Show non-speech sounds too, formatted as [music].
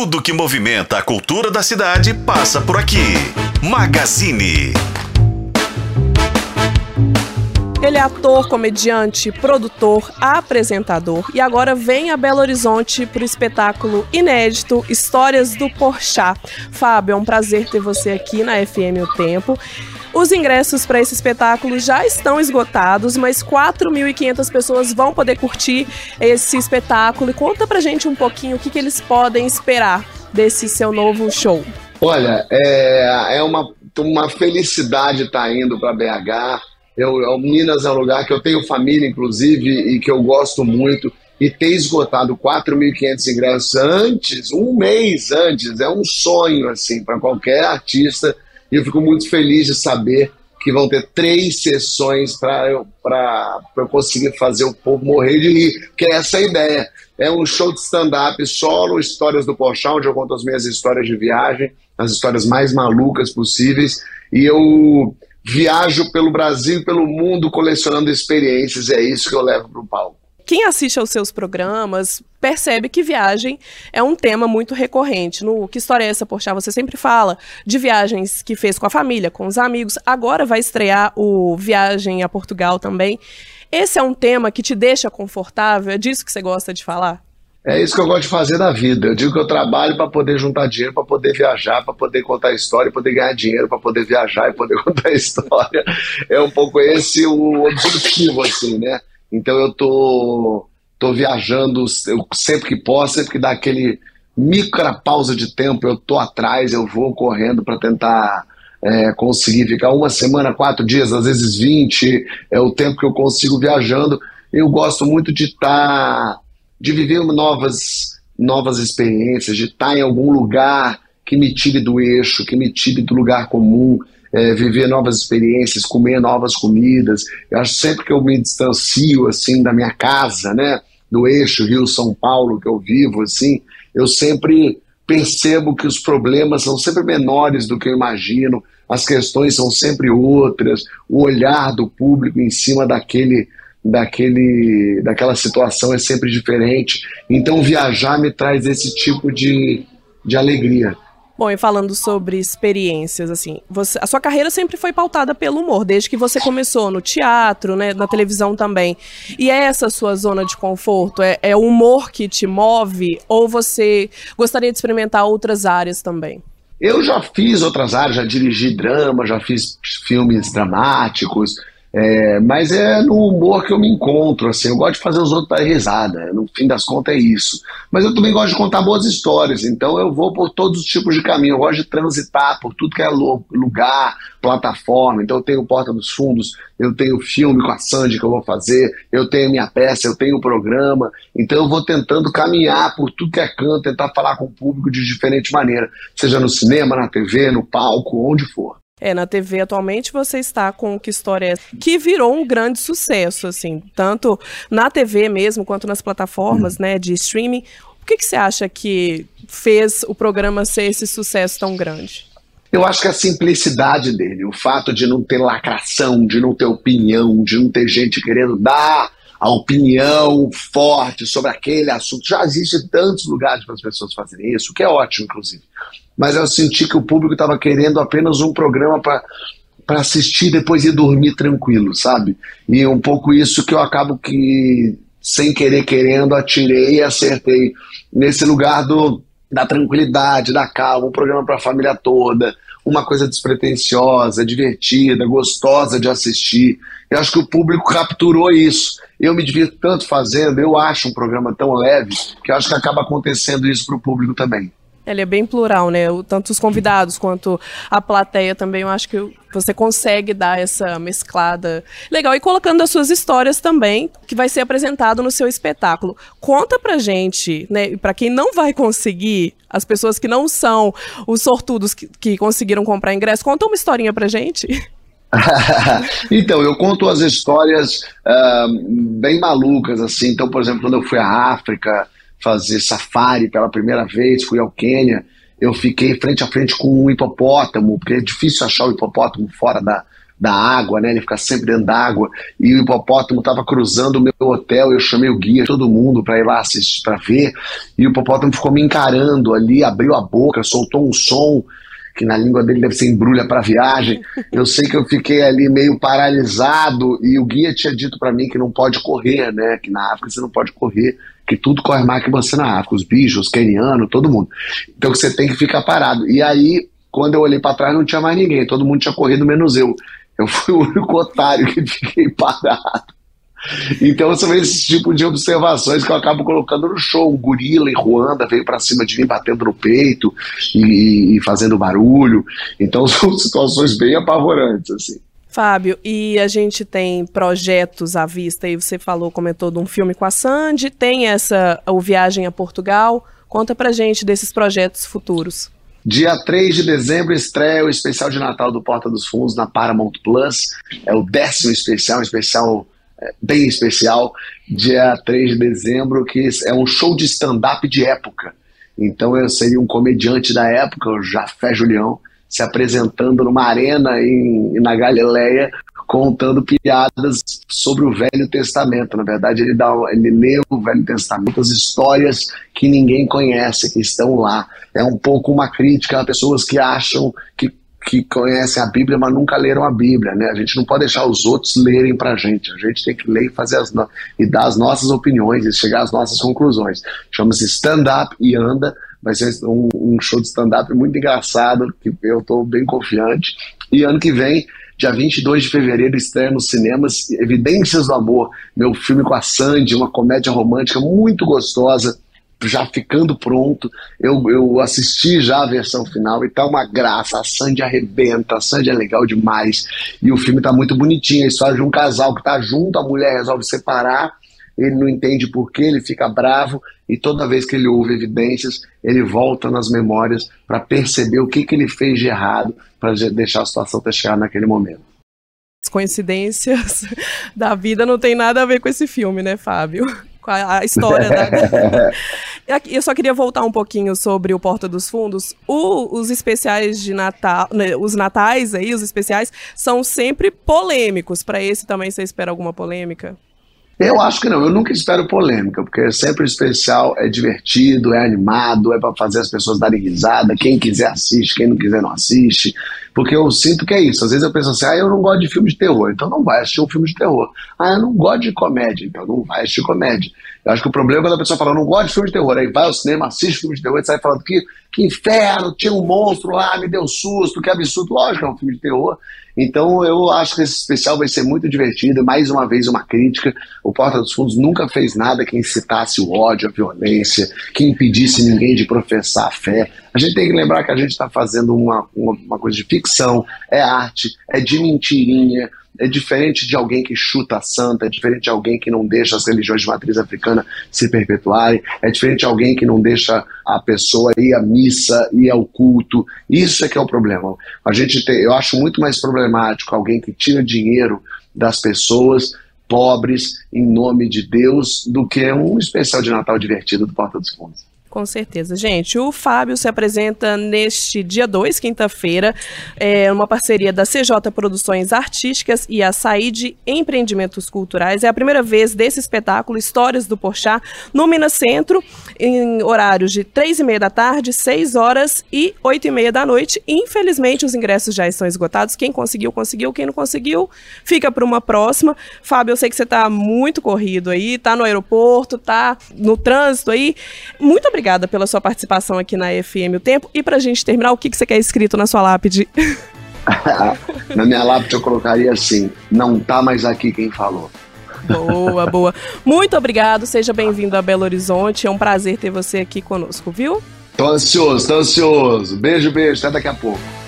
Tudo que movimenta a cultura da cidade passa por aqui. Magazine. Ele é ator, comediante, produtor, apresentador e agora vem a Belo Horizonte para o espetáculo inédito Histórias do Porchat. Fábio, é um prazer ter você aqui na FM O Tempo. Os ingressos para esse espetáculo já estão esgotados, mas 4.500 pessoas vão poder curtir esse espetáculo. E conta pra gente um pouquinho o que, que eles podem esperar desse seu novo show. Olha, é, é uma, uma felicidade estar tá indo para BH. Eu, eu, Minas é um lugar que eu tenho família, inclusive, e que eu gosto muito. E ter esgotado 4.500 ingressos antes, um mês antes, é um sonho assim para qualquer artista. E eu fico muito feliz de saber que vão ter três sessões para eu, eu conseguir fazer o povo morrer de rir, que é essa a ideia. É um show de stand-up solo, histórias do Porchat, onde eu conto as minhas histórias de viagem, as histórias mais malucas possíveis. E eu viajo pelo Brasil e pelo mundo colecionando experiências, e é isso que eu levo para o palco. Quem assiste aos seus programas percebe que viagem é um tema muito recorrente. No Que História é essa, Porchat? Você sempre fala de viagens que fez com a família, com os amigos. Agora vai estrear o Viagem a Portugal também. Esse é um tema que te deixa confortável? É disso que você gosta de falar? É isso que eu gosto de fazer na vida. Eu digo que eu trabalho para poder juntar dinheiro, para poder viajar, para poder contar história, poder ganhar dinheiro, para poder viajar e poder [laughs] contar história. É um pouco esse o objetivo, assim, né? Então eu tô, tô viajando eu, sempre que posso, sempre que dá aquele micro pausa de tempo, eu tô atrás, eu vou correndo para tentar é, conseguir ficar uma semana, quatro dias, às vezes vinte, é o tempo que eu consigo viajando. Eu gosto muito de estar tá de viver novas, novas experiências, de estar em algum lugar que me tire do eixo, que me tire do lugar comum, é, viver novas experiências, comer novas comidas. Eu acho sempre que eu me distancio assim da minha casa, né, do eixo Rio São Paulo que eu vivo, assim, eu sempre percebo que os problemas são sempre menores do que eu imagino, as questões são sempre outras, o olhar do público em cima daquele daquele, daquela situação é sempre diferente. Então, viajar me traz esse tipo de, de alegria. Bom, e falando sobre experiências, assim, você, a sua carreira sempre foi pautada pelo humor, desde que você começou no teatro, né, na televisão também. E é essa sua zona de conforto? É, é o humor que te move? Ou você gostaria de experimentar outras áreas também? Eu já fiz outras áreas, já dirigi drama, já fiz filmes dramáticos, é, mas é no humor que eu me encontro, assim, eu gosto de fazer os outros dar risada, no fim das contas é isso. Mas eu também gosto de contar boas histórias, então eu vou por todos os tipos de caminho, eu gosto de transitar por tudo que é lugar, plataforma, então eu tenho Porta dos Fundos, eu tenho filme com a Sandy que eu vou fazer, eu tenho minha peça, eu tenho o programa, então eu vou tentando caminhar por tudo que é canto, tentar falar com o público de diferente maneira, seja no cinema, na TV, no palco, onde for. É, na TV atualmente você está com Que História é que virou um grande sucesso, assim, tanto na TV mesmo quanto nas plataformas, né, de streaming. O que, que você acha que fez o programa ser esse sucesso tão grande? Eu acho que a simplicidade dele, o fato de não ter lacração, de não ter opinião, de não ter gente querendo dar a opinião forte sobre aquele assunto. Já existe tantos lugares para as pessoas fazerem isso, que é ótimo, inclusive. Mas eu senti que o público estava querendo apenas um programa para para assistir depois ir dormir tranquilo, sabe? E um pouco isso que eu acabo que sem querer querendo atirei e acertei nesse lugar do da tranquilidade, da calma, um programa para a família toda, uma coisa despretensiosa, divertida, gostosa de assistir. Eu acho que o público capturou isso. Eu me divirto tanto fazendo, eu acho um programa tão leve, que eu acho que acaba acontecendo isso para o público também. Ele é bem plural, né? Tanto os convidados quanto a plateia também, eu acho que você consegue dar essa mesclada legal. E colocando as suas histórias também, que vai ser apresentado no seu espetáculo. Conta pra gente, né? Pra quem não vai conseguir, as pessoas que não são os sortudos que, que conseguiram comprar ingresso, conta uma historinha pra gente. [laughs] então, eu conto as histórias uh, bem malucas, assim. Então, por exemplo, quando eu fui à África fazer safari pela primeira vez, fui ao Quênia, eu fiquei frente a frente com um hipopótamo, porque é difícil achar o hipopótamo fora da, da água, né? Ele fica sempre dentro d'água. E o hipopótamo estava cruzando o meu hotel, eu chamei o guia, todo mundo para ir lá assistir, para ver. E o hipopótamo ficou me encarando ali, abriu a boca, soltou um som que na língua dele deve ser embrulha para viagem. [laughs] Eu sei que eu fiquei ali meio paralisado e o guia tinha dito para mim que não pode correr, né? Que na África você não pode correr, que tudo corre mais que você na África, os bichos, os quenianos, todo mundo. Então você tem que ficar parado. E aí, quando eu olhei para trás, não tinha mais ninguém, todo mundo tinha corrido menos eu. Eu fui o único otário que fiquei parado. Então são esses tipos de observações que eu acabo colocando no show. O gorila em Ruanda veio para cima de mim batendo no peito e, e, fazendo barulho. Então [laughs] são situações bem apavorantes, assim. Fábio, e a gente tem projetos à vista, e você falou, comentou de um filme com a Sandy, tem essa o Viagem a Portugal. Conta pra gente desses projetos futuros. Dia 3 de dezembro estreia o especial de Natal do Porta dos Fundos na Paramount Plus. É o décimo especial, um especial bem especial, dia 3 de dezembro, que é um show de stand-up de época. Então eu seria um comediante da época, o Jafé Julião, se apresentando numa arena em, na Galileia, contando piadas sobre o Velho Testamento. Na verdade, ele, dá, ele lê o Velho Testamento, as histórias que ninguém conhece, que estão lá. É um pouco uma crítica a pessoas que acham que que conhecem a Bíblia, mas nunca leram a Bíblia, né? A gente não pode deixar os outros lerem para a gente. A gente tem que ler e fazer as no... e dar as nossas opiniões e chegar às nossas conclusões. Chama-se Stand Up e Anda. Vai ser um, um show de stand-up muito engraçado, que eu estou bem confiante. E ano que vem, dia 22 de fevereiro, estreia nos cinemas Evidências do Amor, meu filme com a Sandy, uma comédia romântica muito gostosa já ficando pronto. Eu, eu assisti já a versão final e tá uma graça. A Sandy arrebenta, a Sandy é legal demais. E o filme tá muito bonitinho. A história de um casal que tá junto, a mulher resolve separar, ele não entende por que, ele fica bravo e toda vez que ele ouve evidências, ele volta nas memórias para perceber o que, que ele fez de errado para deixar a situação chegado naquele momento. As coincidências [laughs] da vida não tem nada a ver com esse filme, né, Fábio? Com a, a história da. [laughs] Eu só queria voltar um pouquinho sobre o Porta dos Fundos. O, os especiais de Natal, né, os natais aí, os especiais, são sempre polêmicos. Para esse também você espera alguma polêmica? Eu acho que não, eu nunca espero polêmica, porque sempre o especial é divertido, é animado, é para fazer as pessoas darem risada. Quem quiser assiste, quem não quiser não assiste. Porque eu sinto que é isso. Às vezes eu penso assim, ah, eu não gosto de filme de terror, então não vai assistir um filme de terror. Ah, eu não gosto de comédia, então não vai assistir comédia. Eu acho que o problema é quando a pessoa fala, eu não gosto de filme de terror, aí vai ao cinema, assiste filme de terror e sai falando que, que inferno, tinha um monstro lá, me deu susto, que absurdo. Lógico é um filme de terror, então eu acho que esse especial vai ser muito divertido. Mais uma vez, uma crítica. O Porta dos Fundos nunca fez nada que incitasse o ódio, a violência, que impedisse ninguém de professar a fé. A gente tem que lembrar que a gente está fazendo uma, uma, uma coisa de ficção, é arte, é de mentirinha, é diferente de alguém que chuta a santa, é diferente de alguém que não deixa as religiões de matriz africana se perpetuarem, é diferente de alguém que não deixa a pessoa ir à missa, ir ao culto. Isso é que é o problema. A gente tem, eu acho muito mais problemático alguém que tira dinheiro das pessoas pobres em nome de Deus do que um especial de Natal divertido do Porta dos Fundos. Com certeza. Gente, o Fábio se apresenta neste dia 2, quinta-feira, é uma parceria da CJ Produções Artísticas e a Saíde Empreendimentos Culturais. É a primeira vez desse espetáculo Histórias do Porchat no Minas Centro, em horários de 3 e meia da tarde, 6 horas e 8 e meia da noite. Infelizmente, os ingressos já estão esgotados. Quem conseguiu, conseguiu. Quem não conseguiu, fica para uma próxima. Fábio, eu sei que você está muito corrido aí, está no aeroporto, está no trânsito aí. Muito obrigado obrigada pela sua participação aqui na FM O Tempo. E para a gente terminar, o que, que você quer escrito na sua lápide? [laughs] na minha lápide eu colocaria assim: não tá mais aqui quem falou. Boa, [laughs] boa. Muito obrigado, seja bem-vindo a Belo Horizonte. É um prazer ter você aqui conosco, viu? Tô ansioso, tô ansioso. Beijo, beijo, até daqui a pouco.